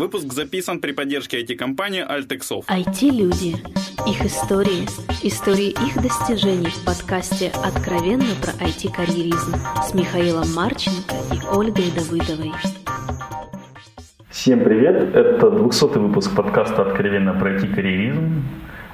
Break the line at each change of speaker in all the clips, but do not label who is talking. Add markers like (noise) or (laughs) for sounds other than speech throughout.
Выпуск записан при поддержке IT-компании Altexov.
IT-люди. Их истории. Истории их достижений в подкасте «Откровенно про IT-карьеризм» с Михаилом Марченко и Ольгой Давыдовой.
Всем привет! Это 200 выпуск подкаста «Откровенно про IT-карьеризм».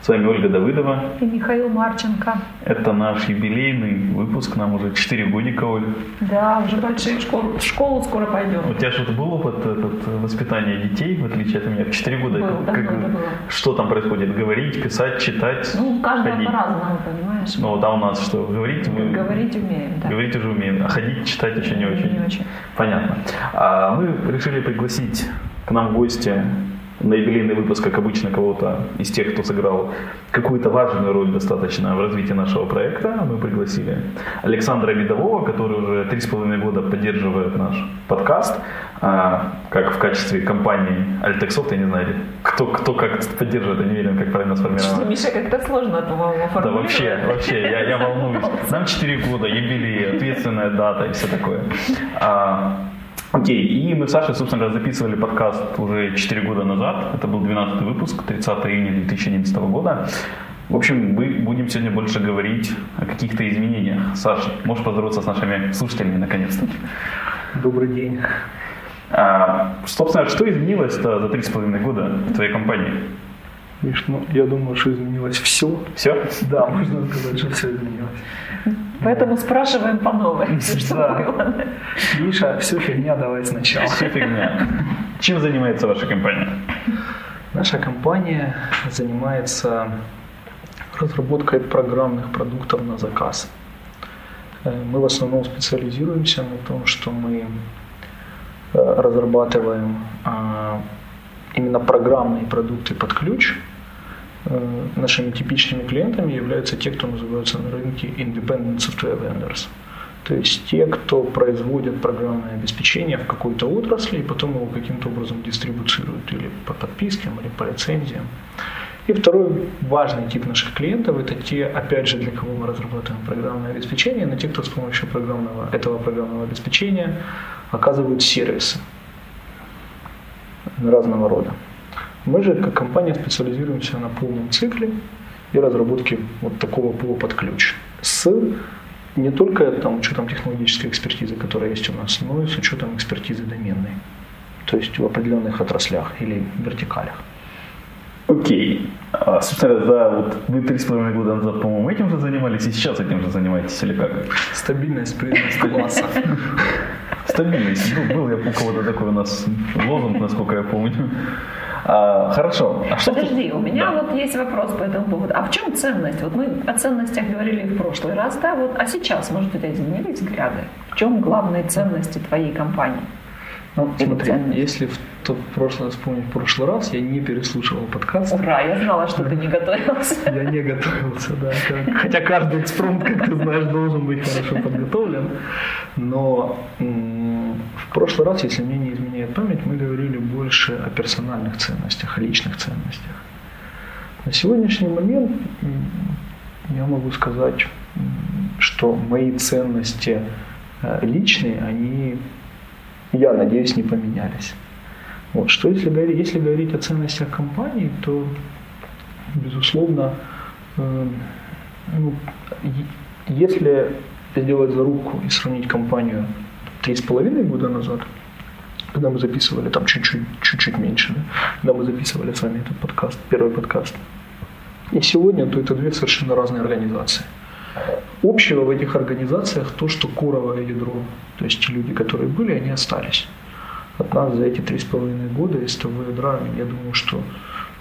С вами Ольга Давыдова.
И Михаил Марченко.
Это наш юбилейный выпуск, нам уже 4 годика, Оль.
Да, уже большие школы, в школу скоро пойдем.
У тебя что-то был опыт этот, воспитания детей, в отличие от меня? В 4 года
был,
как,
это было.
что там происходит? Говорить, писать, читать?
Ну, каждого
ходить?
по-разному, понимаешь?
Ну, вот а у нас что, говорить? Мы...
Говорить умеем, да.
Говорить уже умеем, а ходить, читать еще не очень.
Не очень.
Понятно. А мы решили пригласить к нам в гости на юбилейный выпуск, как обычно, кого-то из тех, кто сыграл какую-то важную роль достаточно в развитии нашего проекта. Мы пригласили Александра Видового, который уже три с половиной года поддерживает наш подкаст, а, как в качестве компании Altexoft, я не знаю, кто, кто как поддерживает, я не уверен, как правильно сформировано.
Миша, как-то сложно, по-моему,
Да, вообще, вообще, я, я волнуюсь. Нам 4 года, юбилей, ответственная дата и все такое. Окей, и мы с Сашей, собственно говоря, записывали подкаст уже 4 года назад. Это был 12 выпуск, 30 июня 2011 года. В общем, мы будем сегодня больше говорить о каких-то изменениях. Саша, можешь поздороваться с нашими слушателями наконец-то?
Добрый день.
А, собственно, что изменилось-то за 3,5 года в твоей компании?
Миш, ну, я думаю, что изменилось все.
Все?
Да, можно сказать, что все изменилось.
Поэтому спрашиваем по новой, (laughs) что было.
Миша, все фигня, давай сначала.
Все фигня. Чем занимается ваша компания?
Наша компания занимается разработкой программных продуктов на заказ. Э, Мы в основном специализируемся на том, что мы э, разрабатываем а, именно программные продукты под ключ. Э, Нашими типичными клиентами являются те, кто называются на рынке independent software vendors. То есть те, кто производит программное обеспечение в какой-то отрасли и потом его каким-то образом дистрибуцируют или по подпискам, или по лицензиям. И второй важный тип наших клиентов – это те, опять же, для кого мы разрабатываем программное обеспечение, но те, кто с помощью программного, этого программного обеспечения оказывают сервисы разного рода. Мы же, как компания, специализируемся на полном цикле и разработке вот такого пула под ключ с не только там, учетом технологической экспертизы, которая есть у нас, но и с учетом экспертизы доменной, то есть в определенных отраслях или вертикалях.
Окей. А, собственно, да, вот вы три с половиной года назад, по-моему, этим же занимались, и сейчас этим же занимаетесь, или как?
Стабильность признаст класса.
Стабильность. Ну, был я у кого-то такой у нас лозунг, насколько я помню. А, хорошо. А что
Подожди, у меня
Да.
вот есть вопрос по этому поводу. А в чем ценность? Вот мы о ценностях говорили в прошлый раз, да, вот, а сейчас, может, у тебя изменились взгляды? В чем главные ценности твоей компании?
Ну, смотри, если в тот прошлый, вспомнить прошлый раз, я не переслушивал подкаст.
Ура, я знала, что ты не готовился. (laughs)
Я не готовился, да. как- Хотя каждый экспромт, как ты знаешь, должен быть хорошо подготовлен. Но м, в прошлый раз, если мне не изменяет память, мы говорили больше о персональных ценностях, о личных ценностях. На сегодняшний момент я могу сказать, что мои ценности э, личные, они, я надеюсь, не поменялись. Вот. Что если если говорить о ценностях компании, то безусловно, э, ну, если сделать зарубку и сравнить компанию три с половиной года назад, когда мы записывали там чуть-чуть, чуть-чуть меньше, да, когда мы записывали с вами этот подкаст, первый подкаст, и сегодня, то это две совершенно разные организации. Общего в этих организациях то, что коровое ядро, то есть те люди, которые были, они остались. От нас за эти три с половиной года из того ядра, я думаю, что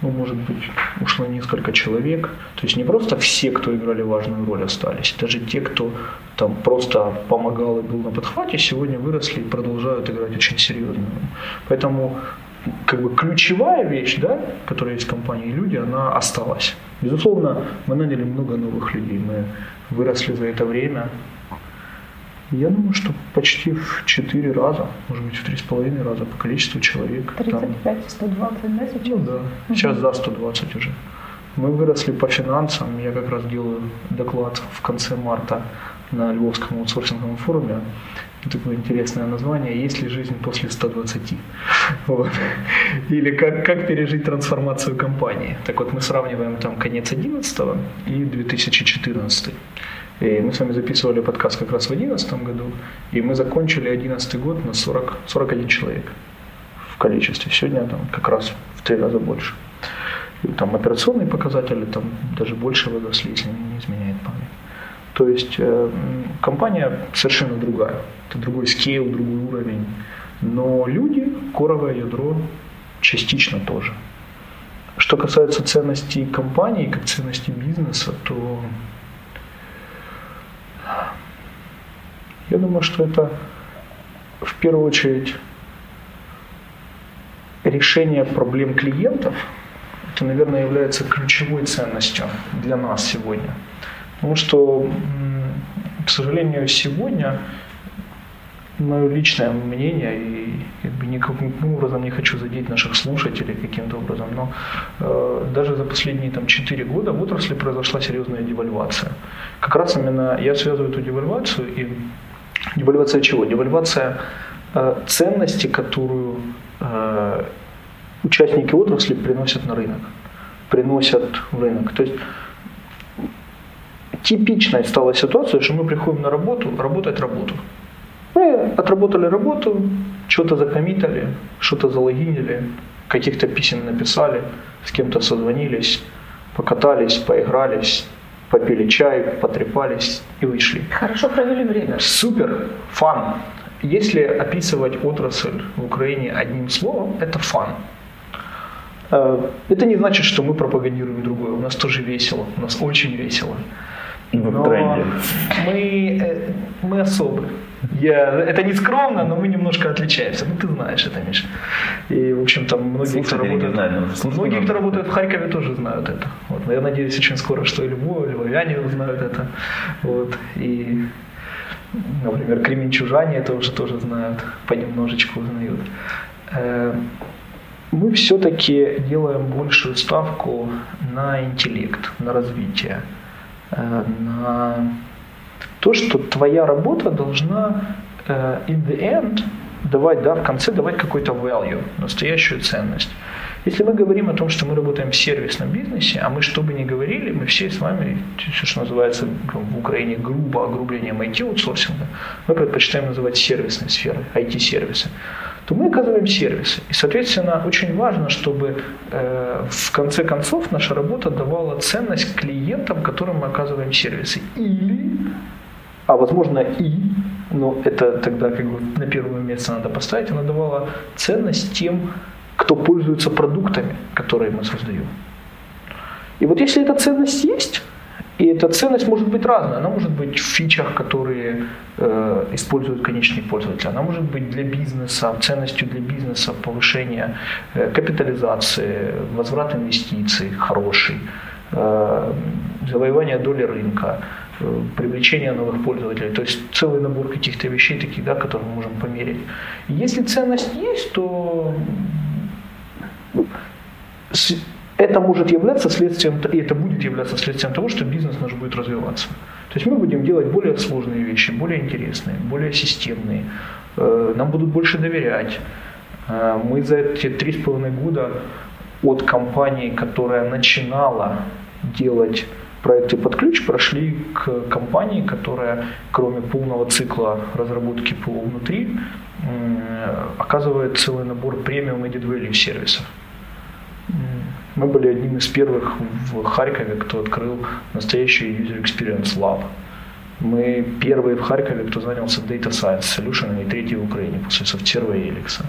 ну, может быть, ушло несколько человек. То есть не просто все, кто играли важную роль, остались. Даже те, кто там просто помогал и был на подхвате, сегодня выросли и продолжают играть очень серьезную роль. Поэтому как бы ключевая вещь, да, которая есть в компании люди, она осталась. Безусловно, мы наняли много новых людей, мы выросли за это время. Я думаю, что почти в 4 раза, может быть, в 3,5 раза по количеству человек. Там,
35, 120, да, сейчас?
ну да, сейчас за 120 уже. Мы выросли по финансам. Я как раз делаю доклад в конце марта на Львовском аутсорсинговом форуме. такое интересное название «Есть ли жизнь после 120?». (laughs) Вот. Или как, как пережить трансформацию компании. Так вот, мы сравниваем там конец 11 и 2014. И мы с вами записывали подкаст как раз в 2011 году, и мы закончили 2011 год на 40, 41 человек в количестве. Сегодня там как раз в три раза больше. И там операционные показатели там даже больше возросли, если не изменяет память. То есть э, компания совершенно другая. Это другой скейл, другой уровень. Но люди, коровое ядро частично тоже. Что касается ценностей компании, как ценностей бизнеса, то я думаю, что это в первую очередь решение проблем клиентов. Это, наверное, является ключевой ценностью для нас сегодня. Потому что, к сожалению, сегодня мое личное мнение, и как бы никаким образом не хочу задеть наших слушателей каким-то образом, но э, даже за последние там, 4 года в отрасли произошла серьезная девальвация. Как раз именно я связываю эту девальвацию и девальвация чего? Девальвация э, ценности, которую э, участники отрасли приносят на рынок, приносят в рынок. То есть типичной стала ситуация, что мы приходим на работу, работать работу. Мы отработали работу, что-то закоммитали, что-то залогинили, каких-то писем написали, с кем-то созвонились, покатались, поигрались, попили чай, потрепались и вышли.
Хорошо провели время.
Супер, фан. Если описывать отрасль в Украине одним словом, это фан. Э, это не значит, что мы пропагандируем другое. У нас тоже весело, у нас очень весело.
В тренде.
Мы, э, мы особы. Я, это не скромно, но мы немножко отличаемся. Ну, ты знаешь это, Миша. И, в общем, там многие, кто работают, знаю, многие, кто работает в Харькове, тоже знают это. Вот. Но я надеюсь, очень скоро, что и Львов, и Львовяне узнают это. Вот. И, например, кременчужане это уже тоже знают, понемножечку узнают. Э, мы все-таки делаем большую ставку на интеллект, на развитие. Э, на то, что твоя работа должна э, in the end давать, да, в конце давать какой-то value, настоящую ценность. Если мы говорим о том, что мы работаем в сервисном бизнесе, а мы что бы ни говорили, мы все с вами, все, что называется в Украине грубо огрублением IT-аутсорсинга, мы предпочитаем называть сервисной сферой, IT-сервисы то мы оказываем сервисы. И, соответственно, очень важно, чтобы э, в конце концов наша работа давала ценность клиентам, которым мы оказываем сервисы. Или, а возможно и, но это тогда как бы на первое место надо поставить, она давала ценность тем, кто пользуется продуктами, которые мы создаем. И вот если эта ценность есть, и эта ценность может быть разная. Она может быть в фичах, которые э, используют конечные пользователи. Она может быть для бизнеса, ценностью для бизнеса, повышение э, капитализации, возврат инвестиций хороший, э, завоевание доли рынка, э, привлечение новых пользователей. То есть целый набор каких-то вещей таких, да, которые мы можем померить. Если ценность есть, то это может являться следствием, и это будет являться следствием того, что бизнес наш будет развиваться. То есть мы будем делать более сложные вещи, более интересные, более системные. Э, нам будут больше доверять. Э, мы за эти три с половиной года от компании, которая начинала делать проекты под ключ, прошли к компании, которая, кроме полного цикла разработки ПО внутри, оказывает целый набор премиум и value сервисов. Мы были одним из первых в Харькове, кто открыл настоящий User Experience Lab. Мы первые в Харькове, кто занялся Data Science Solution и третий в Украине после SoftServe и Elix.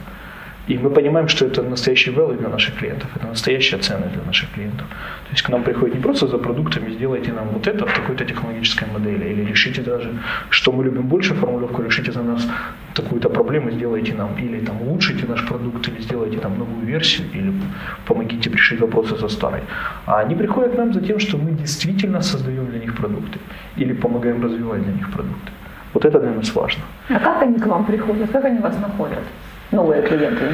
И мы понимаем, что это настоящий value для наших клиентов, это настоящая ценность для наших клиентов. То есть к нам приходит не просто за продуктами, сделайте нам вот это в такой-то технологической модели, или решите даже, что мы любим больше формулировку, решите за нас такую-то проблему, сделайте нам, или там улучшите наш продукт, или сделайте там новую версию, или помогите решить вопросы со старой. А они приходят к нам за тем, что мы действительно создаем для них продукты, или помогаем развивать для них продукты. Вот это для нас важно.
А как они к вам приходят? Как они вас находят? Новые клиенты?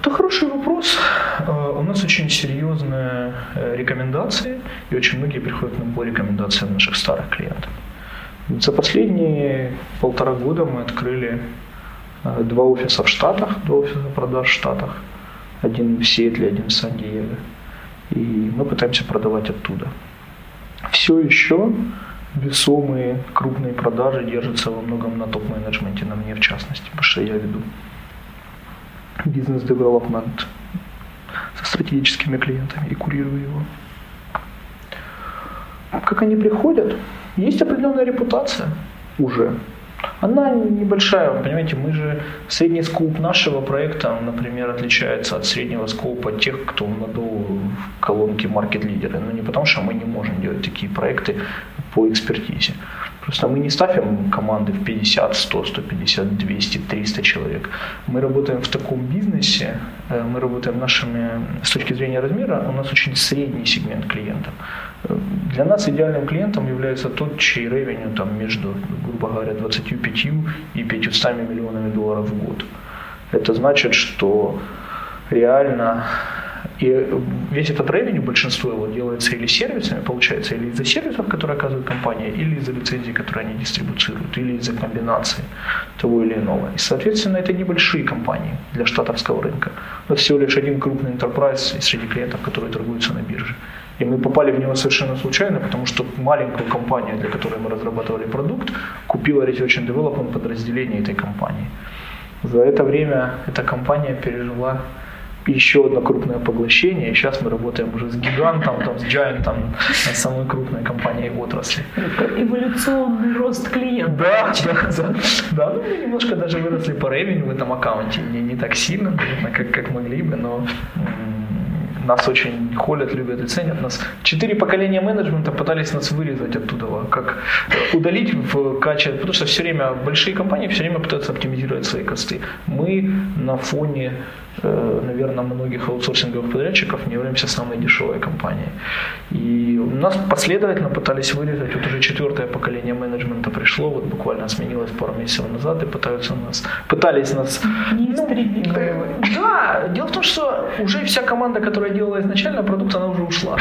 Это хороший вопрос. А, у нас очень серьезные э, рекомендации, и очень многие приходят нам по рекомендациям наших старых клиентов. За последние полтора года мы открыли Э, два офиса в Штатах, два офиса продаж в Штатах. Один в Сиэтле, один в Сан-Диего. И мы пытаемся продавать оттуда. Все еще весомые крупные продажи держатся во многом на топ-менеджменте, на мне в частности, потому что я веду бизнес-девелопмент со стратегическими клиентами и курирую его. Как они приходят? Есть определенная репутация уже. Она небольшая, понимаете, мы же, средний скоп нашего проекта, например, отличается от среднего скопа тех, кто надул в колонке маркет-лидеры. Но не потому, что мы не можем делать такие проекты по экспертизе. Просто мы не ставим команды в 50, 100, 150, 200, 300 человек. Мы работаем в таком бизнесе, э, мы работаем нашими, с точки зрения размера, у нас очень средний сегмент клиентов. Для нас идеальным клиентом является тот, чей ревеню там между, грубо говоря, 25 и 500 миллионами долларов в год. Это значит, что реально и весь этот ревеню, большинство его делается или сервисами, получается, или из-за сервисов, которые оказывает компания, или из-за лицензий, которые они дистрибуцируют, или из-за комбинации того или иного. И, соответственно, это небольшие компании для штатовского рынка. Это всего лишь один крупный enterprise среди клиентов, которые торгуются на бирже. И мы попали в него совершенно случайно, потому что маленькую компанию, для которой мы разрабатывали продукт, купила Research and Development подразделение этой компании. За это время эта компания пережила еще одно крупное поглощение, и сейчас мы работаем уже с гигантом, там, с Giant, самой крупной компанией в отрасли.
Эволюционный рост клиентов.
Да, да, да, да. Ну, мы немножко даже выросли по ревеню в этом аккаунте, не, не так сильно, наверное, как, как могли бы, но нас очень холят, любят и ценят нас. Четыре поколения менеджмента пытались нас вырезать оттуда, как удалить в качестве, потому что все время большие компании все время пытаются оптимизировать свои косты. Мы на фоне наверное, многих аутсорсинговых подрядчиков не являемся самой дешевой компанией. И нас последовательно пытались вырезать, вот уже четвертое поколение менеджмента пришло, вот буквально сменилось пару месяцев назад, и пытаются нас, пытались нас...
Не ну,
да, дело в том, что уже вся команда, которая делала изначально продукт, она уже ушла.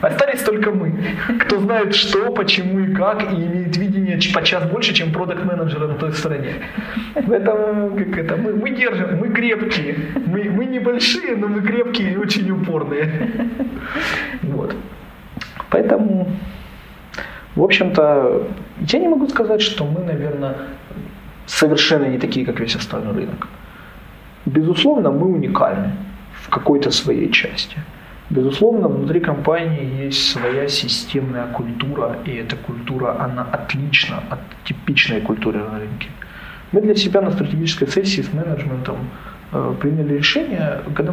Остались только мы, кто знает что, почему и как, и имеет видение подчас больше, чем продукт менеджеры на той стороне. Поэтому как это, мы, мы держим, мы крепкие, мы, мы небольшие, но мы крепкие и очень упорные. Вот. Поэтому, в общем-то, я не могу сказать, что мы, наверное, совершенно не такие, как весь остальной рынок. Безусловно, мы уникальны в какой-то своей части. Безусловно, внутри компании есть своя системная культура, и эта культура, она отлична от типичной культуры на рынке. Мы для себя на стратегической сессии с менеджментом приняли решение, когда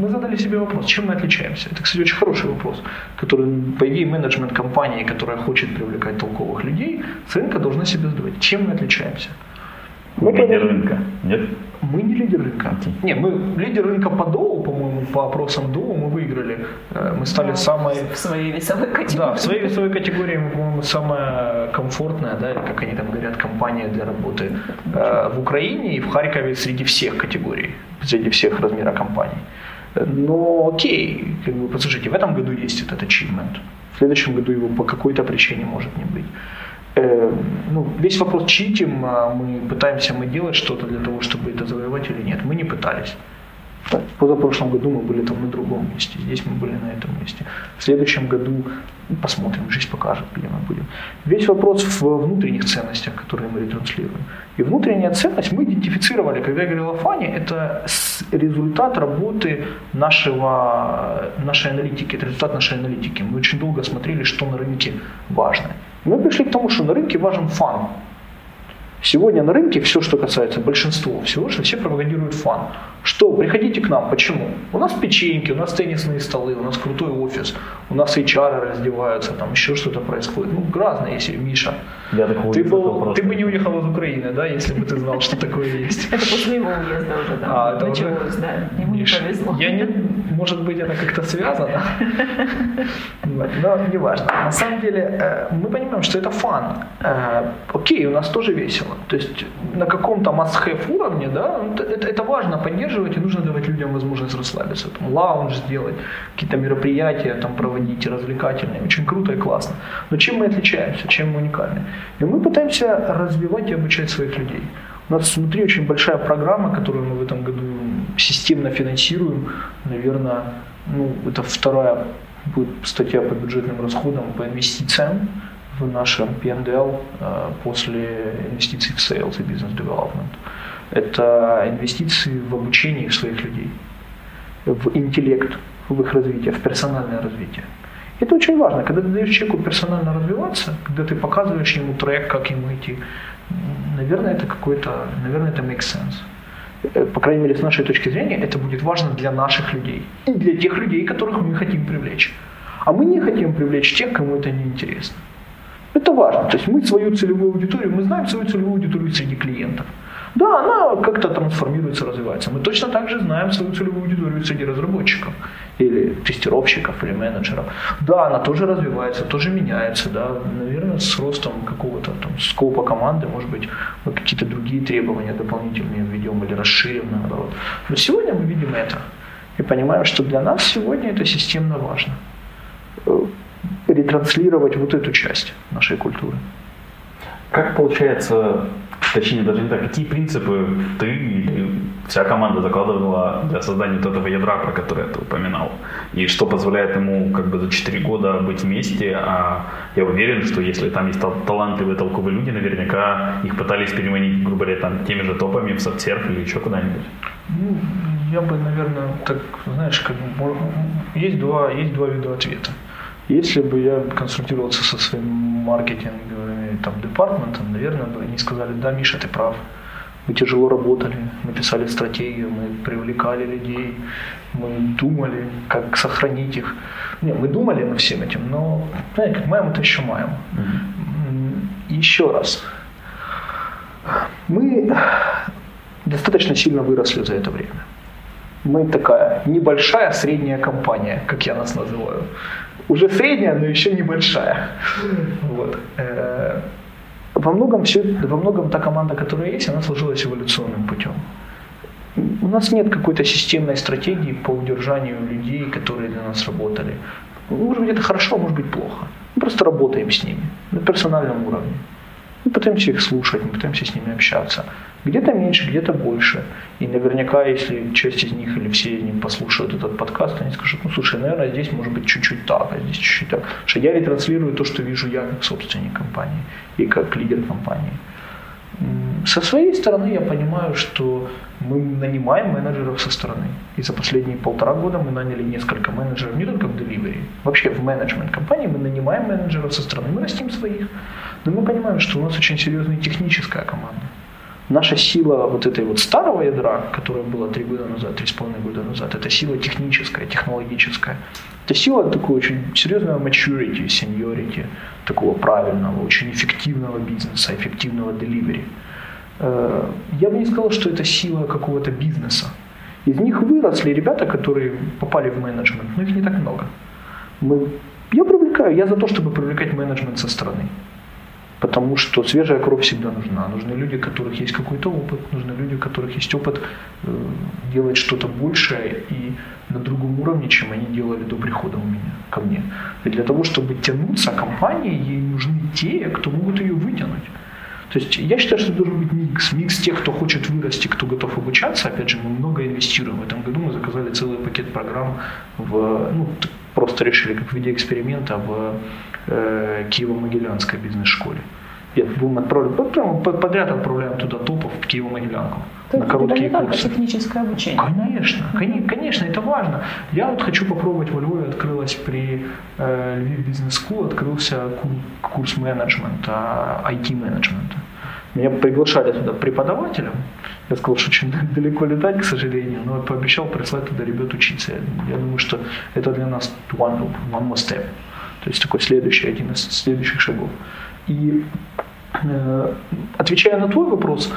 мы задали себе вопрос, чем мы отличаемся. Это, кстати, очень хороший вопрос, который, по идее, менеджмент компании, которая хочет привлекать толковых людей, с рынка должна себе задавать, чем мы отличаемся.
Мы лидер рынка, нет?
Мы не лидер рынка. Okay. Не, мы лидер рынка по ДОУ, по-моему, по опросам ДОУ мы выиграли. Э, мы стали да, самой...
В своей весовой категории.
Да, в своей весовой категории мы, по-моему, самая комфортная, да, как они там говорят, компания для работы э, в Украине и в Харькове среди всех категорий, среди всех размеров компаний. Но окей, как бы, послушайте, в этом году есть этот achievement. В следующем году его по какой-то причине может не быть. Э, ну, весь вопрос читим, а мы пытаемся мы делать что-то для того, чтобы это завоевать или нет. Мы не пытались. В позапрошлом году мы были там на другом месте, здесь мы были на этом месте. В следующем году посмотрим, жизнь покажет, где мы будем. Весь вопрос в внутренних ценностях, которые мы ретранслируем. И внутренняя ценность мы идентифицировали, когда я говорил о фане, это результат работы нашего, нашей аналитики, это результат нашей аналитики. Мы очень долго смотрели, что на рынке важно. И мы пришли к тому, что на рынке важен фан. Сегодня на рынке все, что касается большинства всего, что все пропагандируют фан. Что, приходите к нам, почему? У нас печеньки, у нас теннисные столы, у нас крутой офис, у нас HR раздеваются, там еще что-то происходит. Ну, разное, если Миша.
Я
ты, был, ты бы не уехал из Украины, да, если бы ты знал, что такое есть.
Это после его уезда уже, да. А, это Началось, да. Ему не повезло.
Я не, может быть, это как-то связано. (laughs) Но не важно. На самом деле, э, мы понимаем, что это фан. Э, окей, у нас тоже весело. То есть на каком-то must-have уровне, да, это, это важно поддерживать, и нужно давать людям возможность расслабиться. Там, лаунж сделать, какие-то мероприятия там проводить, развлекательные. Очень круто и классно. Но чем мы отличаемся, чем мы уникальны? И мы пытаемся развивать и обучать своих людей. У нас внутри очень большая программа, которую мы в этом году системно финансируем. Наверное, ну, это вторая будет статья по бюджетным расходам, по инвестициям в нашем PNDL э, после инвестиций в sales и development. Это инвестиции в обучение своих людей, в интеллект, в их развитие, в персональное развитие. Это очень важно, когда ты даешь человеку персонально развиваться, когда ты показываешь ему трек, как ему идти, наверное, это какой-то, наверное, это makes sense. Э, по крайней мере, с нашей точки зрения, это будет важно для наших людей. И для тех людей, которых мы хотим привлечь. А мы не хотим привлечь тех, кому это не интересно. Это важно. То есть мы свою целевую аудиторию, мы знаем свою целевую аудиторию среди клиентов. Да, она как-то трансформируется, развивается. Мы точно так же знаем свою целевую аудиторию среди разработчиков или тестировщиков, или менеджеров. Да, она тоже развивается, тоже меняется, да, наверное, с ростом какого-то там скопа команды, может быть, какие-то другие требования дополнительные введем или расширим, наоборот. Но сегодня мы видим это и понимаем, что для нас сегодня это системно важно. Э, ретранслировать вот эту часть нашей культуры.
Как получается точнее даже не так, какие принципы ты или вся команда закладывала для создания вот этого ядра, про которое ты упоминал, и что позволяет ему как бы за 4 года быть вместе, а я уверен, что если там есть талантливые, толковые люди, наверняка их пытались переманить, грубо говоря, там, теми же топами в соцсерф или еще куда-нибудь.
Ну, я бы, наверное, так, знаешь, как, есть, два, есть два вида ответа. Если бы я консультировался со своим маркетинговым там, департаментом, наверное, бы они сказали, да, Миша, ты прав. Мы тяжело работали, мы писали стратегию, мы привлекали людей, мы думали, как сохранить их. Не, мы думали над всем этим, но, знаете, как маем, это еще маем. Mm-hmm. Еще раз. Мы достаточно сильно выросли за это время. Мы такая небольшая средняя компания, как я нас называю уже средняя, но еще небольшая. Вот. Э, во многом, все, во многом та команда, которая есть, она сложилась эволюционным путем. У нас нет какой-то системной стратегии по удержанию людей, которые для нас работали. Может быть, это хорошо, а может быть, плохо. Мы просто работаем с ними на персональном уровне. Мы пытаемся их слушать, мы пытаемся с ними общаться. Где-то меньше, где-то больше. И наверняка, если часть из них или все из них послушают этот подкаст, они скажут, ну слушай, наверное, здесь может быть чуть-чуть так, а здесь чуть-чуть так. Потому что я ретранслирую то, что вижу я как собственник компании и как лидер компании. Со своей стороны я понимаю, что мы нанимаем менеджеров со стороны. И за последние полтора года мы наняли несколько менеджеров, не только в delivery, вообще в менеджмент компании мы нанимаем менеджеров со стороны, мы растим своих. Но мы понимаем, что у нас очень серьезная техническая команда. Наша сила вот этой вот старого ядра, которая была три года назад, три с половиной года назад, это сила техническая, технологическая. Это сила такой очень серьезного maturity, seniority, такого правильного, очень эффективного бизнеса, эффективного delivery. Э, я бы не сказал, что это сила какого-то бизнеса. Из них выросли ребята, которые попали в менеджмент, но их не так много. Мы, я привлекаю, я за то, чтобы привлекать менеджмент со стороны потому что свежая кровь всегда нужна. Нужны люди, у которых есть какой-то опыт, нужны люди, у которых есть опыт э, делать что-то большее и на другом уровне, чем они делали до прихода у меня, ко мне. И для того, чтобы тянуться компании, ей нужны те, кто могут ее вытянуть. То есть я считаю, что должен быть микс. Микс тех, кто хочет вырасти, кто готов обучаться. Опять же, мы много инвестируем. В этом году мы заказали целый пакет программ в, ну, просто решили, как в виде эксперимента, в э, Киево-Могилянской бизнес-школе. Я будем отправлять, прямо подряд отправляем туда топов в Киево-Могилянку.
На короткие это не курсы. техническое обучение.
Конечно, конечно, это важно. Я вот хочу попробовать во Львове, открылась при э, Львив Бизнес School, открылся курс менеджмента, IT-менеджмента. Меня приглашали туда преподавателем. Я сказал, что очень (laughs) далеко летать, к сожалению, но пообещал прислать туда ребят учиться. Я думаю, что это для нас one, one more step. То есть такой следующий, один из следующих шагов. И э, отвечая на твой вопрос,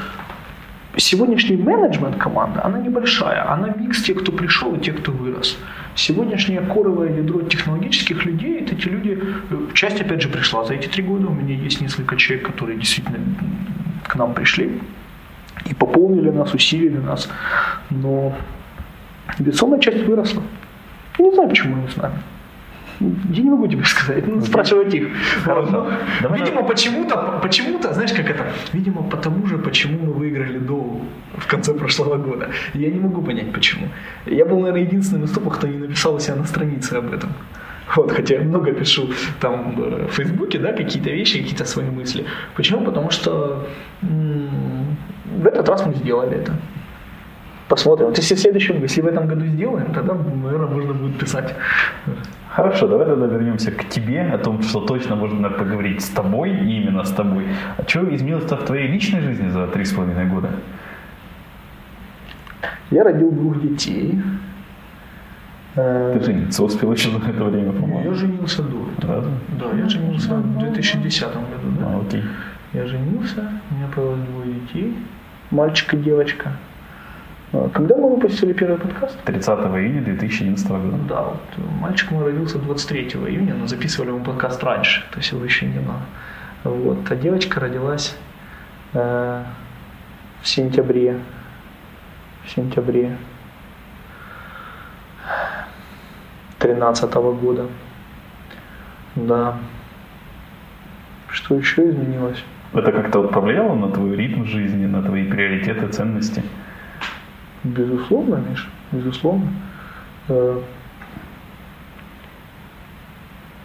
сегодняшний менеджмент команды, она небольшая, она микс тех, кто пришел и тех, кто вырос. Сегодняшнее коровое ядро технологических людей, это те люди, э, часть опять же пришла за эти три года, у меня есть несколько человек, которые действительно к нам пришли и пополнили нас, усилили нас, но весомая часть выросла. Я не знаю, почему они с нами. Я не могу тебе сказать, ну, спрашивать их. Вот, ну,
Давай
видимо, почему-то, почему-то, знаешь, как это? Видимо, потому же, почему мы выиграли Доу в конце прошлого года. Я не могу понять, почему. Я был, наверное, единственным из топов, кто не написал у себя на странице об этом. Вот, хотя я много пишу там э, в Фейсбуке, да, какие-то вещи, какие-то свои мысли. Почему? Потому что м- в этот раз мы сделали это. Посмотрим. Вот если в следующем, если в этом году сделаем, тогда, наверное, можно будет писать.
Хорошо, давай тогда вернемся к тебе, о том, что точно можно поговорить с тобой, и именно с тобой. А что изменилось-то в твоей личной жизни за три с половиной года?
Я родил двух детей.
Ты жениться успел еще за это время, по-моему.
Я женился до этого.
Да?
Да, я женился в 2010 году. Да?
А, окей.
Я женился, у меня появилось двое детей, мальчик и девочка. А Когда мы выпустили первый подкаст?
30 июня 2011 года.
Да, вот мальчик мой родился 23 июня, но записывали мы подкаст раньше, то есть его еще не было. Вот, а девочка родилась э, в сентябре. В сентябре 13 года. Да. Что еще изменилось?
Это как-то вот повлияло на твой ритм жизни, на твои приоритеты, ценности?
Безусловно, Миш, безусловно. Э,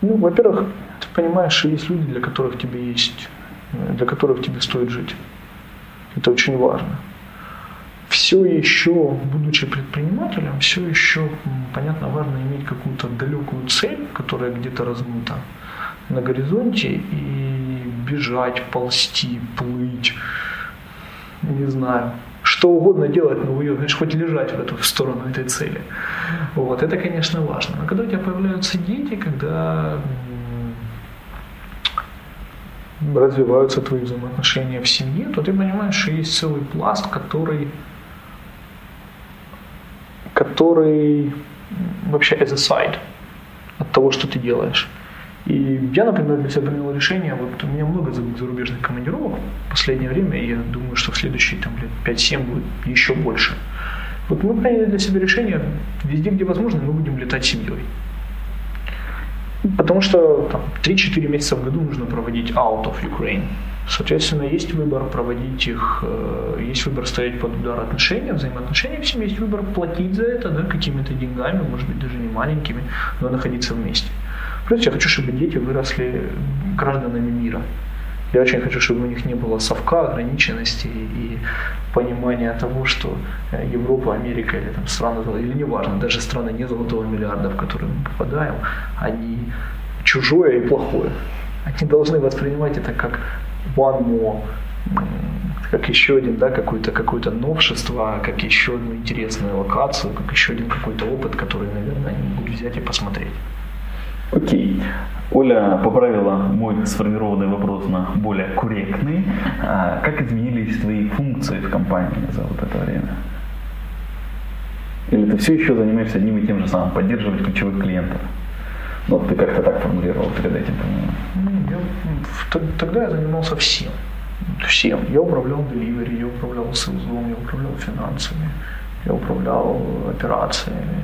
Ну, во-первых, ты понимаешь, что есть люди, для которых тебе есть, э, для которых тебе стоит жить. Это очень важно. Все еще, будучи предпринимателем, все еще, понятно, важно иметь какую-то далекую цель, которая где-то размыта на горизонте, и бежать, ползти, плыть, не знаю, что угодно делать, но ее, знаешь, хоть лежать в эту в сторону этой цели. Вот, это, конечно, важно. Но когда у тебя появляются дети, когда развиваются твои взаимоотношения в семье, то ты понимаешь, что есть целый пласт, который, который вообще as a side от того, что ты делаешь. И я, например, для себя принял решение, вот у меня много за- зарубежных командировок в последнее время, и я думаю, что в следующие там, лет 5-7 будет еще больше. Вот мы приняли для себя решение, везде, где возможно, мы будем летать семьей. Потому что там, 3-4 месяца в году нужно проводить out of Ukraine. Соответственно, есть выбор проводить их, э, есть выбор ставить под удар отношения, взаимоотношения в семье, есть выбор платить за это да, какими-то деньгами, может быть, даже не маленькими, но находиться вместе. Плюс я хочу, чтобы дети выросли гражданами мира. Я очень хочу, чтобы у них не было совка, ограниченности и понимания того, что э, Европа, Америка или там страны, или неважно, даже страны не золотого миллиарда, в которые мы попадаем, они чужое и плохое. Они должны воспринимать это как one more, как еще один, да, какое-то какое новшество, как еще одну интересную локацию, как еще один какой-то опыт, который, наверное, они могут взять и посмотреть.
Окей. Оля поправила мой сформированный вопрос на более корректный. А как изменились твои функции в компании за вот это время? Или ты все еще занимаешься одним и тем же самым, поддерживать ключевых клиентов? Ну, ты как-то так формулировал перед этим, по-моему.
Ну, я, тогда я занимался всем. Всем. Я управлял деливери, я управлял селзом, я управлял финансами, я управлял операциями,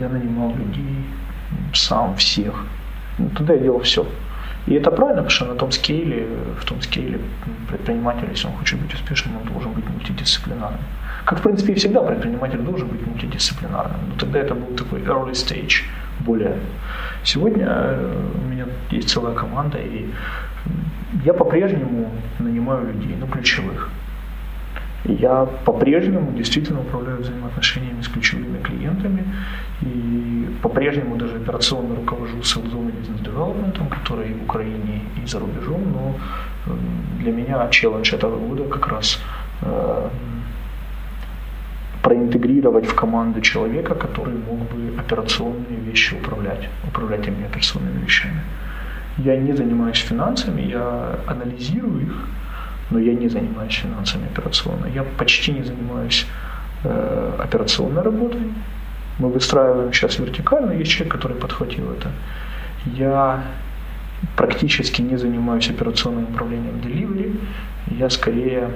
я нанимал людей, сам всех. Ну, Тогда я делал все. И это правильно, потому что на том скейле, в том скейле предприниматель, если он хочет быть успешным, он должен быть мультидисциплинарным. Как, в принципе, и всегда предприниматель должен быть мультидисциплинарным. Но тогда это был такой early stage, более. Сегодня э, у меня есть целая команда, и я по-прежнему нанимаю людей, ну, ключевых. Я по-прежнему действительно управляю взаимоотношениями с ключевыми клиентами. И по-прежнему даже операционно руковожу селзом и бизнес-девелопментом, который и в Украине, и за рубежом, но м, для меня челлендж этого года как раз э, проинтегрировать в команду человека, который мог бы операционные вещи управлять, управлять этими операционными вещами. Я не занимаюсь финансами, я анализирую их, но я не занимаюсь финансами операционно. Я почти не занимаюсь э, операционной работой. Мы выстраиваем сейчас вертикально, есть человек, который подхватил это. Я практически не занимаюсь операционным управлением delivery. Я скорее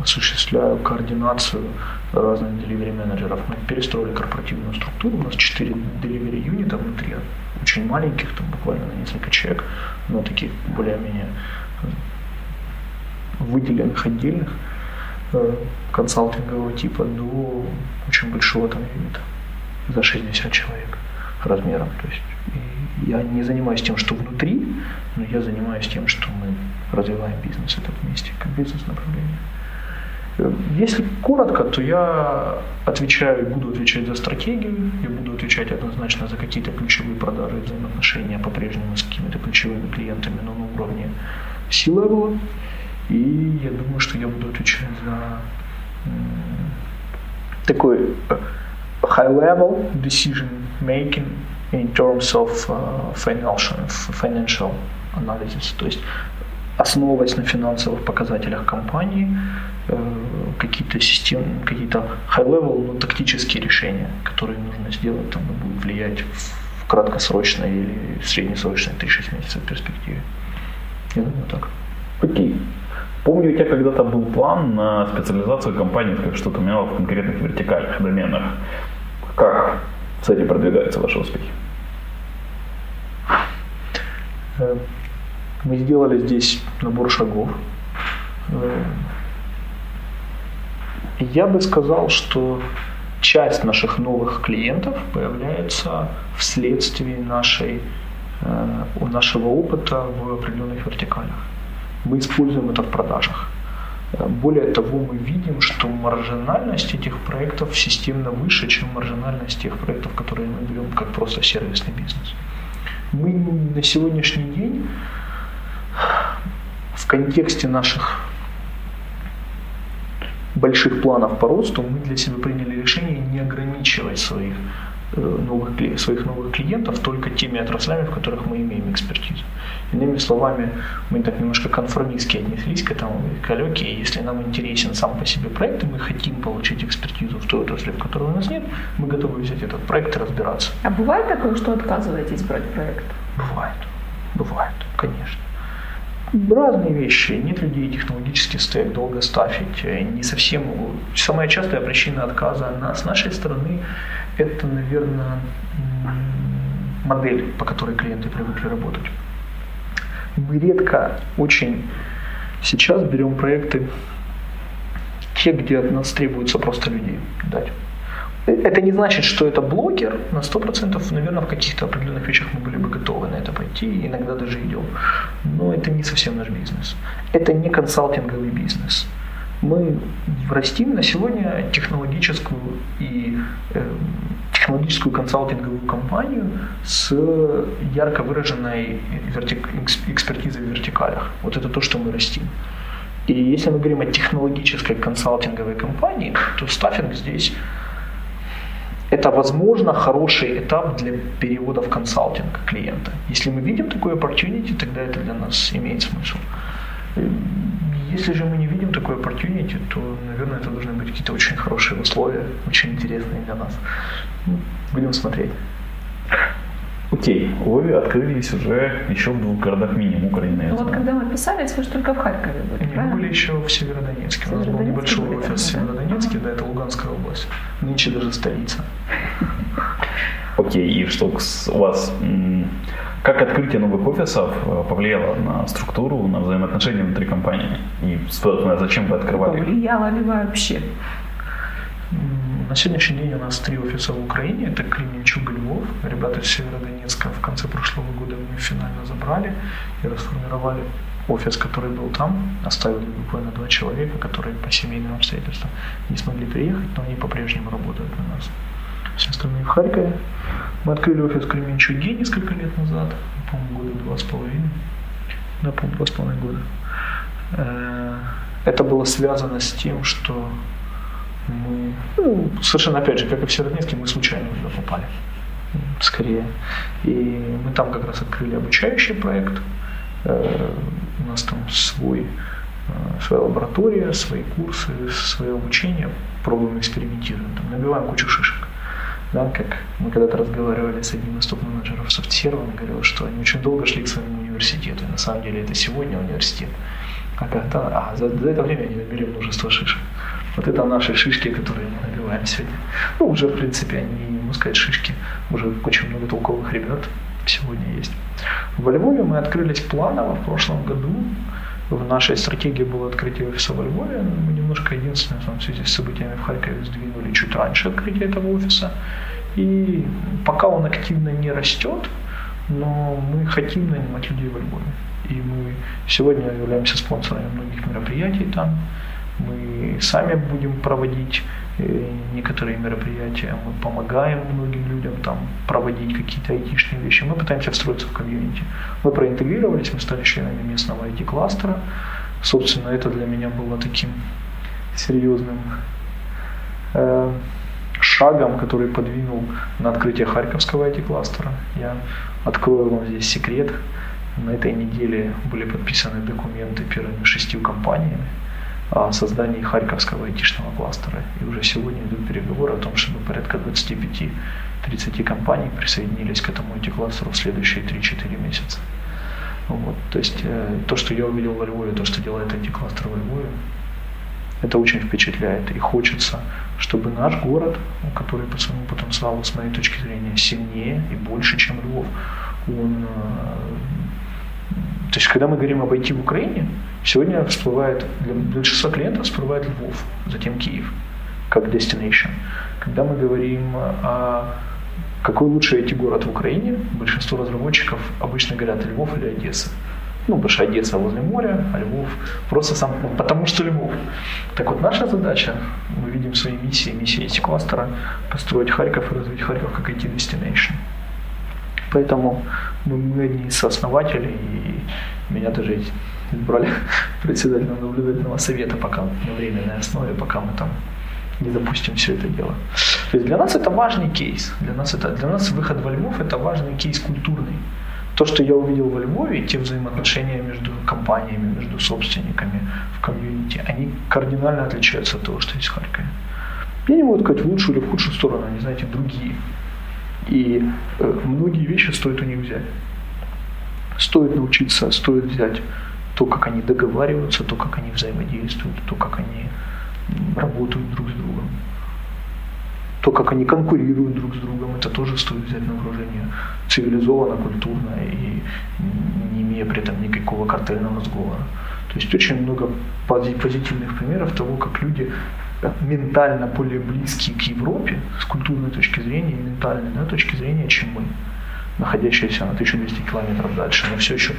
осуществляю координацию разных delivery менеджеров. Мы перестроили корпоративную структуру, у нас 4 delivery юнита внутри очень маленьких, там буквально на несколько человек, но таких более-менее выделенных, отдельных, э, консалтингового типа до очень большого там юнита за 60 человек размером. То есть я не занимаюсь тем, что внутри, но я занимаюсь тем, что мы развиваем бизнес этот вместе, как бизнес-направление. Если коротко, то я отвечаю, буду отвечать за стратегию, я буду отвечать однозначно за какие-то ключевые продажи и взаимоотношения по-прежнему с какими-то ключевыми клиентами, но на уровне C-level. И я думаю, что я буду отвечать за такой high-level decision making in terms of uh, financial, financial analysis. То есть основываясь на финансовых показателях компании, э, какие-то системы, какие-то high-level, но тактические решения, которые нужно сделать, там, будут влиять в краткосрочной или среднесрочной 3-6 месяцев перспективе. Я думаю так.
Окей. Помню, у тебя когда-то был план на специализацию компании, как что-то меняло в конкретных вертикальных доменах. Как с этим продвигаются ваши успехи?
Э, мы сделали здесь набор шагов. Э, я бы сказал, что часть наших новых клиентов появляется вследствие нашей, э, нашего опыта в определенных вертикалях. Мы используем это в продажах. Более того, мы видим, что маржинальность этих проектов системно выше, чем маржинальность тех проектов, которые мы берем как просто сервисный бизнес. Мы на сегодняшний день в контексте наших больших планов по росту мы для себя приняли решение не ограничивать своих э, новых, своих новых клиентов только теми отраслями, в которых мы имеем экспертизу. Иными словами, мы так немножко конформистски отнеслись к этому, к если нам интересен сам по себе проект, и мы хотим получить экспертизу в той отрасли, в которой у нас нет, мы готовы взять этот проект и разбираться.
А бывает такое, что отказываетесь брать проект?
Бывает, бывает, конечно разные вещи. Нет людей технологически стоят долго ставить. Не совсем... Самая частая причина отказа на, с нашей стороны – это, наверное, модель, по которой клиенты привыкли работать. Мы редко очень сейчас берем проекты те, где от нас требуется просто людей дать. Это не значит, что это блогер. На 100%, наверное, в каких-то определенных вещах мы были бы готовы на это пойти, иногда даже идем. Но это не совсем наш бизнес. Это не консалтинговый бизнес. Мы растим на сегодня технологическую и э, технологическую консалтинговую компанию с ярко выраженной вертик, экспертизой в вертикалях. Вот это то, что мы растим. И если мы говорим о технологической консалтинговой компании, то стаффинг здесь это, возможно, хороший этап для перевода в консалтинг клиента. Если мы видим такой opportunity, тогда это для нас имеет смысл. Если же мы не видим такой opportunity, то, наверное, это должны быть какие-то очень хорошие условия, очень интересные для нас. Ну, будем смотреть.
Окей, вы открылись уже еще в двух городах минимум Украины.
Ну вот когда мы писались, вы же только в Харькове были,
Не, Мы были еще в Северодонецке. У нас был небольшой офис в Северодонецке, да, это Луганская область. Нынче даже столица.
Окей, и что у вас... Как открытие новых офисов э, повлияло на структуру, на взаимоотношения внутри компании? И, собственно, зачем вы открывали?
Повлияло ли вообще?
На сегодняшний день у нас три офиса в Украине. Это Кременчуг и Львов. Ребята из Северодонецка в конце прошлого года мы финально забрали и расформировали офис, который был там. Оставили буквально два человека, которые по семейным обстоятельствам не смогли приехать, но они по-прежнему работают на нас. Все остальные в Харькове. Мы открыли офис в Кременчуге несколько лет назад, по-моему, года два с половиной. Да, по-моему, два с половиной года. Э, это было связано с тем, что ну, совершенно опять же, как и в Северодонецке, мы случайно туда попали. Скорее. И мы там как раз открыли обучающий проект. Э, у нас там свой, э, своя лаборатория, свои курсы, свое обучение. Пробуем, экспериментируем. Там, набиваем кучу шишек. Да, как мы когда-то разговаривали с одним из топ-менеджеров софтсерва, он говорил, что они очень долго шли к своему университету. И на самом деле это сегодня университет. А, когда, а за, за это время они набили множество шишек. Вот это наши шишки, которые мы набиваем сегодня. Ну, уже, в принципе, они, могу сказать, шишки. Уже очень много толковых ребят. сегодня есть. Во Львове мы открылись планово в прошлом году. В нашей стратегии было открытие офиса во Львове. Мы немножко единственное, в связи с событиями в Харькове сдвинули чуть раньше открытие этого офиса. И пока он активно не растет, но мы хотим нанимать людей во Львове. И мы сегодня являемся спонсорами многих мероприятий там. Мы сами будем проводить э, некоторые мероприятия, мы помогаем многим людям там проводить какие-то айтишные вещи. Мы пытаемся встроиться в комьюнити. Мы проинтегрировались, мы стали членами местного IT-кластера. Собственно, это для меня было таким серьезным э, шагом, который подвинул на открытие Харьковского IT-кластера. Я открою вам здесь секрет. На этой неделе были подписаны документы первыми шестью компаниями о создании Харьковского айтишного кластера. И уже сегодня идут переговоры о том, чтобы порядка 25-30 компаний присоединились к этому IT-кластеру в следующие 3-4 месяца. Вот. То есть э, то, что я увидел во Львове, то, что делает IT-кластер во Львове, это очень впечатляет. И хочется, чтобы наш город, который по своему потенциалу, с моей точки зрения, сильнее и больше, чем Львов, он... Э, то есть, когда мы говорим об IT в Украине, сегодня всплывает, для большинства клиентов всплывает Львов, затем Киев, как destination. Когда мы говорим о какой лучший IT-город в Украине, большинство разработчиков обычно говорят Львов или Одесса. Ну, потому что Одесса возле моря, а Львов просто сам, ну, потому что Львов. Так вот, наша задача, мы видим свои миссии, миссии эти кластера, построить Харьков и развить Харьков как IT-destination. Поэтому мы, мы одни из сооснователей, и меня даже избрали (laughs) председателем наблюдательного совета пока на временной основе, пока мы там не запустим все это дело. То есть для нас это важный кейс. Для нас, это, для нас выход во Львов это важный кейс культурный. То, что я увидел во Львове, те взаимоотношения между компаниями, между собственниками в комьюнити, они кардинально отличаются от того, что есть в Харькове. Я не могу сказать в лучшую или в худшую сторону, они, знаете, другие. И э, многие вещи стоит у них взять. Стоит научиться, стоит взять то, как они договариваются, то, как они взаимодействуют, то, как они работают друг с другом. То, как они конкурируют друг с другом, это тоже стоит взять на вооружение. Цивилизованно, культурно и не имея при этом никакого картельного сговора. То есть очень много позитивных примеров того, как люди ментально более близкие к Европе с культурной точки зрения и ментальной да, точки зрения, чем мы, находящиеся на 1200 километров дальше, но все еще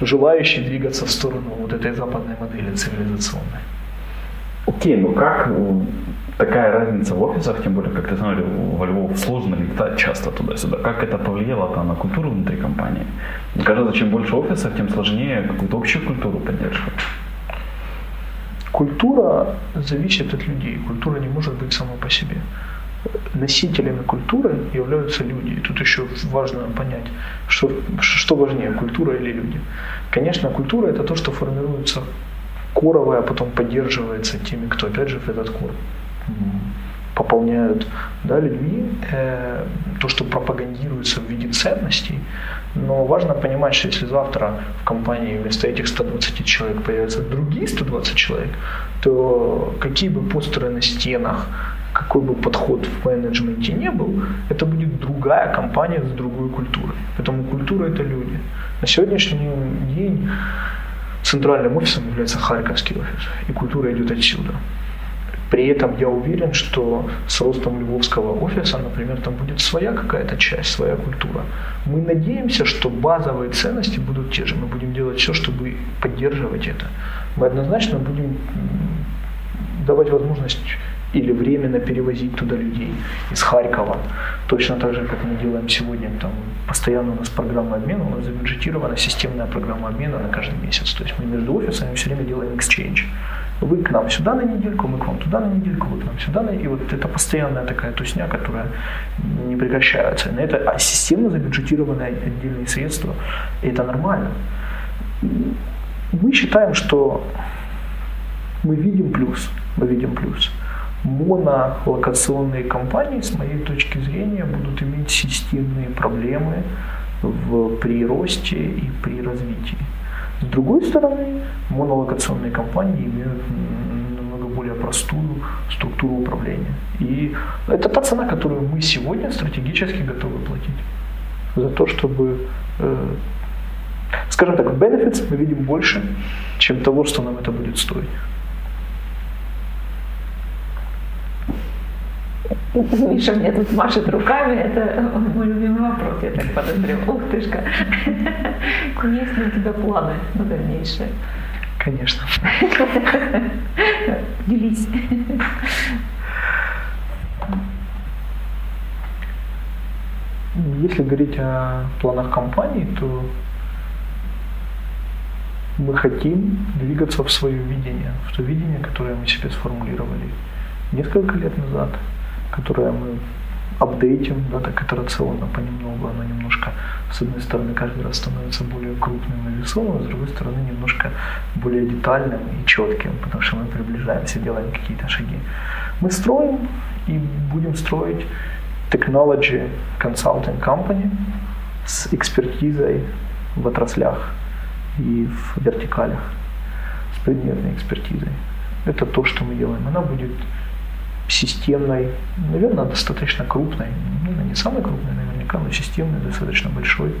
желающие двигаться в сторону вот этой западной модели цивилизационной.
Окей, ну как такая разница в офисах, тем более, как ты смотрел, во Львов сложно летать часто туда-сюда. Как это повлияло -то на культуру внутри компании? Мне кажется, чем больше офисов, тем сложнее какую-то общую культуру поддерживать.
Культура зависит от людей. Культура не может быть сама по себе. Носителями культуры являются люди. И тут еще важно понять, что, что важнее, культура или люди. Конечно, культура – это то, что формируется коровое, а потом поддерживается теми, кто, опять же, в этот кор пополняют да, людьми, э, то, что пропагандируется в виде ценностей. Но важно понимать, что если завтра в компании вместо этих 120 человек появятся другие 120 человек, то какие бы постеры на стенах, какой бы подход в менеджменте не был, это будет другая компания с другой культурой. Поэтому культура – это люди. На сегодняшний день центральным офисом является Харьковский офис, и культура идет отсюда. При этом я уверен, что с ростом львовского офиса, например, там будет своя какая-то часть, своя культура. Мы надеемся, что базовые ценности будут те же. Мы будем делать все, чтобы поддерживать это. Мы однозначно будем давать возможность или временно перевозить туда людей из Харькова. Точно так же, как мы делаем сегодня. Там, постоянно у нас программа обмена, у нас забюджетирована системная программа обмена на каждый месяц. То есть мы между офисами все время делаем exchange. Вы к нам сюда на недельку, мы к вам туда на недельку, вы к нам сюда. На... И вот это постоянная такая тусня, которая не прекращается. На это а системно забюджетированные отдельные средства, и это нормально. Мы считаем, что мы видим плюс, мы видим плюс монолокационные компании, с моей точки зрения, будут иметь системные проблемы в приросте и при развитии. С другой стороны, монолокационные компании имеют намного более простую структуру управления. И это та цена, которую мы сегодня стратегически готовы платить за то, чтобы э, скажем так, benefits мы видим больше, чем того, что нам это будет стоить.
Миша мне тут машет руками, это мой любимый вопрос, я так подозреваю. Ух ты ж Есть ли у тебя планы на дальнейшее?
Конечно.
Делись.
Если говорить о планах компании, то мы хотим двигаться в свое видение, в то видение, которое мы себе сформулировали несколько лет назад, которое мы апдейтим, да, так итерационно понемногу, оно немножко, с одной стороны, каждый раз становится более крупным и весомым, с другой стороны, немножко более детальным и четким, потому что мы приближаемся, делаем какие-то шаги. Мы строим и будем строить technology consulting company с экспертизой в отраслях и в вертикалях, с предметной экспертизой. Это то, что мы делаем. Она будет системной, наверное, достаточно крупной, ну, не самой крупной наверняка, но системной, достаточно большой.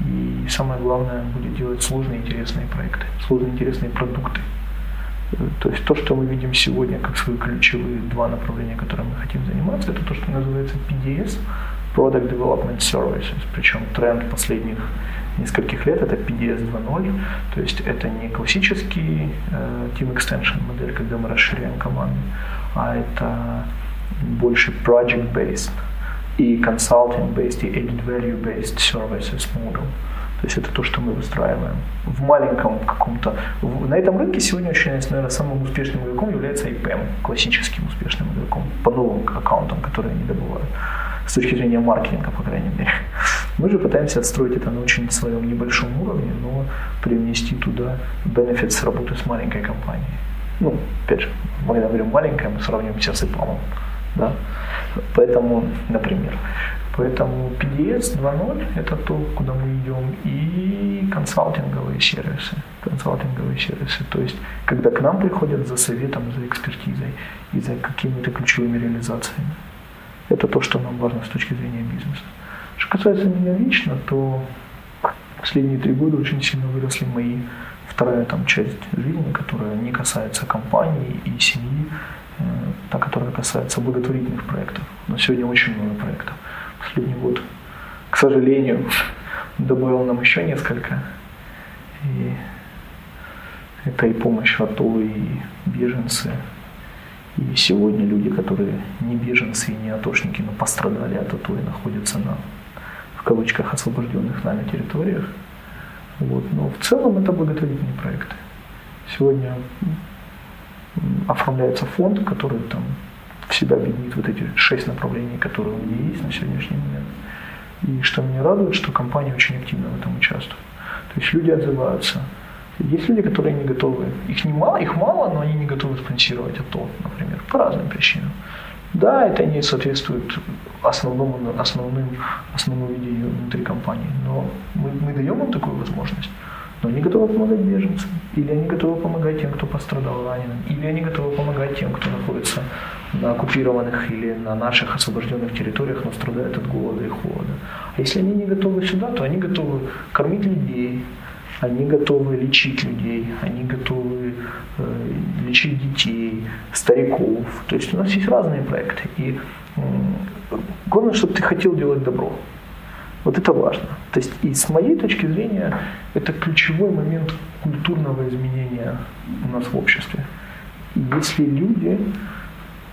И самое главное, будет делать сложные интересные проекты, сложные интересные продукты. То есть то, что мы видим сегодня как свои ключевые два направления, которыми мы хотим заниматься, это то, что называется PDS, Product Development Services. Причем тренд последних нескольких лет это PDS 2.0, то есть это не классический э, Team Extension модель, когда мы расширяем команды, а это больше project-based и consulting-based и added value-based services model. То есть это то, что мы выстраиваем. В маленьком каком-то... На этом рынке сегодня очень, наверное, самым успешным игроком является IPM, классическим успешным игроком, по новым аккаунтам, которые они добывают. С точки зрения маркетинга, по крайней мере. (laughs) Мы же пытаемся отстроить это на очень своем небольшом уровне, но привнести туда с работы с маленькой компанией. Ну, опять же, мы когда говорим маленькая, мы сравниваемся с IPAM. Да? Поэтому, например, Поэтому PDS 2.0 – это то, куда мы идем, и консалтинговые сервисы. Консалтинговые сервисы. То есть, когда к нам приходят за советом, за экспертизой и за какими-то ключевыми реализациями. Это то, что нам важно с точки зрения бизнеса. Что касается меня лично, то последние три года очень сильно выросли мои вторая там, часть жизни, которая не касается компании и семьи, э, та, которая касается благотворительных проектов. На сегодня очень много проектов последний год, к сожалению, (laughs) добавил нам еще несколько. И это и помощь АТО, и беженцы. И сегодня люди, которые не беженцы и не атошники, но пострадали от АТО и находятся на, в кавычках, освобожденных нами территориях. Вот. Но в целом это благотворительные проекты. Сегодня оформляется фонд, который там в себя объединит вот эти шесть направлений, которые у меня есть на сегодняшний момент. И что меня радует, что компания очень активно в этом участвует. То есть люди отзываются. Есть люди, которые не готовы. Их не мало, их мало, но они не готовы спонсировать АТО, например, по разным причинам. Да, это не соответствует основному, основным, основному видению внутри компании, но мы, мы даем им такую возможность но они готовы помогать беженцам, или они готовы помогать тем, кто пострадал раненым, или они готовы помогать тем, кто находится на оккупированных или на наших освобожденных территориях, но страдает от голода и холода. А если они не готовы сюда, то они готовы кормить людей, они готовы лечить людей, они готовы э, лечить детей, стариков. То есть у нас есть разные проекты. И э, главное, чтобы ты хотел делать добро. Вот это важно. То есть и с моей точки зрения это ключевой момент культурного изменения у нас в обществе. Если люди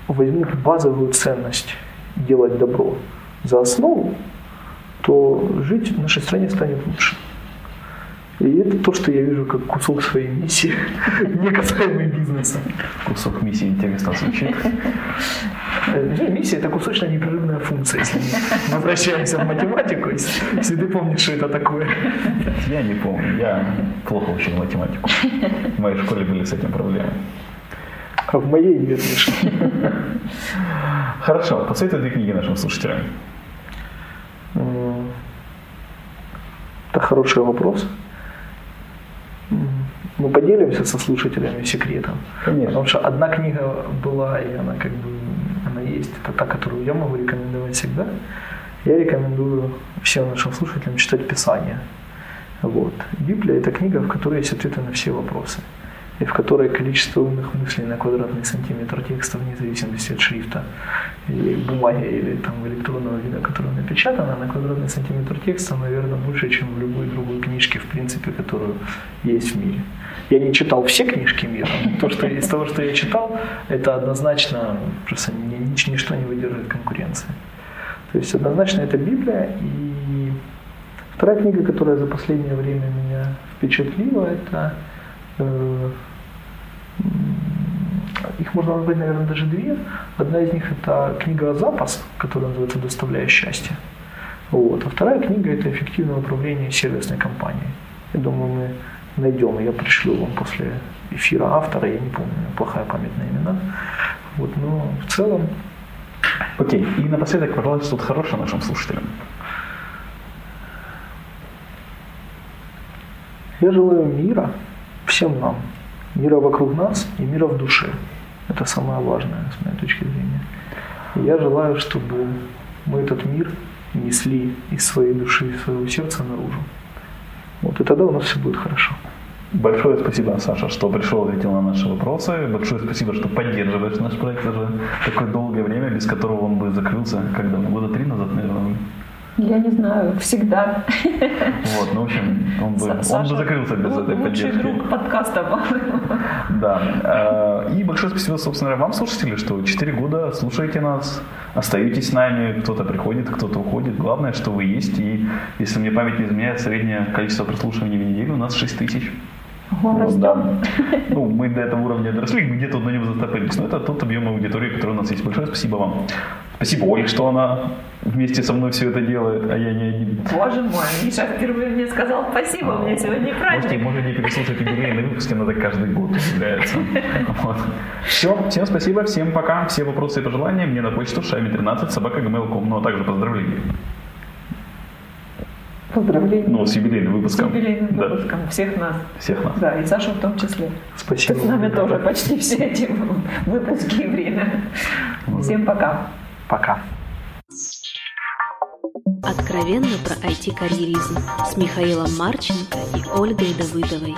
возьмут базовую ценность делать добро за основу, то жить в нашей стране станет лучше. И это то, что я вижу как кусок своей миссии, (laughs) не касаемый бизнеса.
Кусок миссии интересно звучит.
Э, миссия – это кусочная непрерывная функция, если мы (laughs) возвращаемся в математику, если ты помнишь, что это такое.
Я не помню, я плохо учил математику. В моей школе были с этим проблемы.
А в моей нет
Хорошо, посоветуй две книги нашим слушателям.
Это хороший вопрос. Мы поделимся со слушателями секретом.
Конечно.
Потому что одна книга была, и она как бы она есть. Это та, которую я могу рекомендовать всегда. я рекомендую всем нашим слушателям читать Писание. Вот. Библия – это книга, в которой есть ответы на все вопросы и в которой количество умных мыслей на квадратный сантиметр текста вне зависимости от шрифта или бумаги, или там электронного вида, которая напечатана, на квадратный сантиметр текста, наверное, больше, чем в любой другой книжке, в принципе, которую есть в мире. Я не читал все книжки мира, то, что из того, что я читал, это однозначно просто ничто не выдерживает конкуренции. То есть однозначно это Библия. И вторая книга, которая за последнее время меня впечатлила, это их можно назвать, наверное, даже две. Одна из них это книга «Запас», которая называется «Доставляя счастье». Вот. А вторая книга – это «Эффективное управление сервисной компанией». Я думаю, мы найдем, я пришлю вам после эфира автора, я не помню, плохая память на имена. Вот, но в целом...
Окей, и напоследок, пожалуйста, что-то хорошее нашим слушателям.
Я желаю мира всем нам, мира вокруг нас и мира в душе. Это самое важное, с моей точки зрения. И я желаю, чтобы мы этот мир несли из своей души, из своего сердца наружу. Вот, и тогда у нас все будет хорошо.
Большое спасибо, Саша, что пришел, ответил на наши вопросы. Большое спасибо, что поддерживаешь наш проект уже такое долгое время, без которого он бы закрылся, когда года три назад, наверное.
Я не знаю, всегда.
Вот, ну, в общем, он бы, Саша, он бы закрылся без этой
лучший
поддержки.
друг подкаста.
Да. А, и большое спасибо, собственно, вам, слушатели, что 4 года слушаете нас, остаетесь с нами, кто-то приходит, кто-то уходит. Главное, что вы есть. И если мне память не изменяет, среднее количество прослушиваний в неделю у нас 6 тысяч.
Вот, да.
Ну, мы до этого уровня доросли, мы где-то на него зацепились. Но это тот объем аудитории, который у нас есть. Большое спасибо вам. Спасибо Оле, что она вместе со мной все это делает, а я не один.
Боже мой, Миша впервые мне сказал спасибо, у меня сегодня праздник.
Можете, можете переслушать юбилейные выпуски, надо каждый год является. Вот. Все, всем спасибо, всем пока. Все вопросы и пожелания мне на почту шами13 собака ну а также поздравления.
Поздравления.
Ну, с юбилейным выпуском.
С юбилейным
да.
выпуском. Всех нас.
Всех нас.
Да, и Сашу в том числе.
Спасибо.
С нами тоже почти все эти выпуски и время. Всем пока.
Пока.
Откровенно про IT-карьеризм с Михаилом Марченко и Ольгой Давыдовой.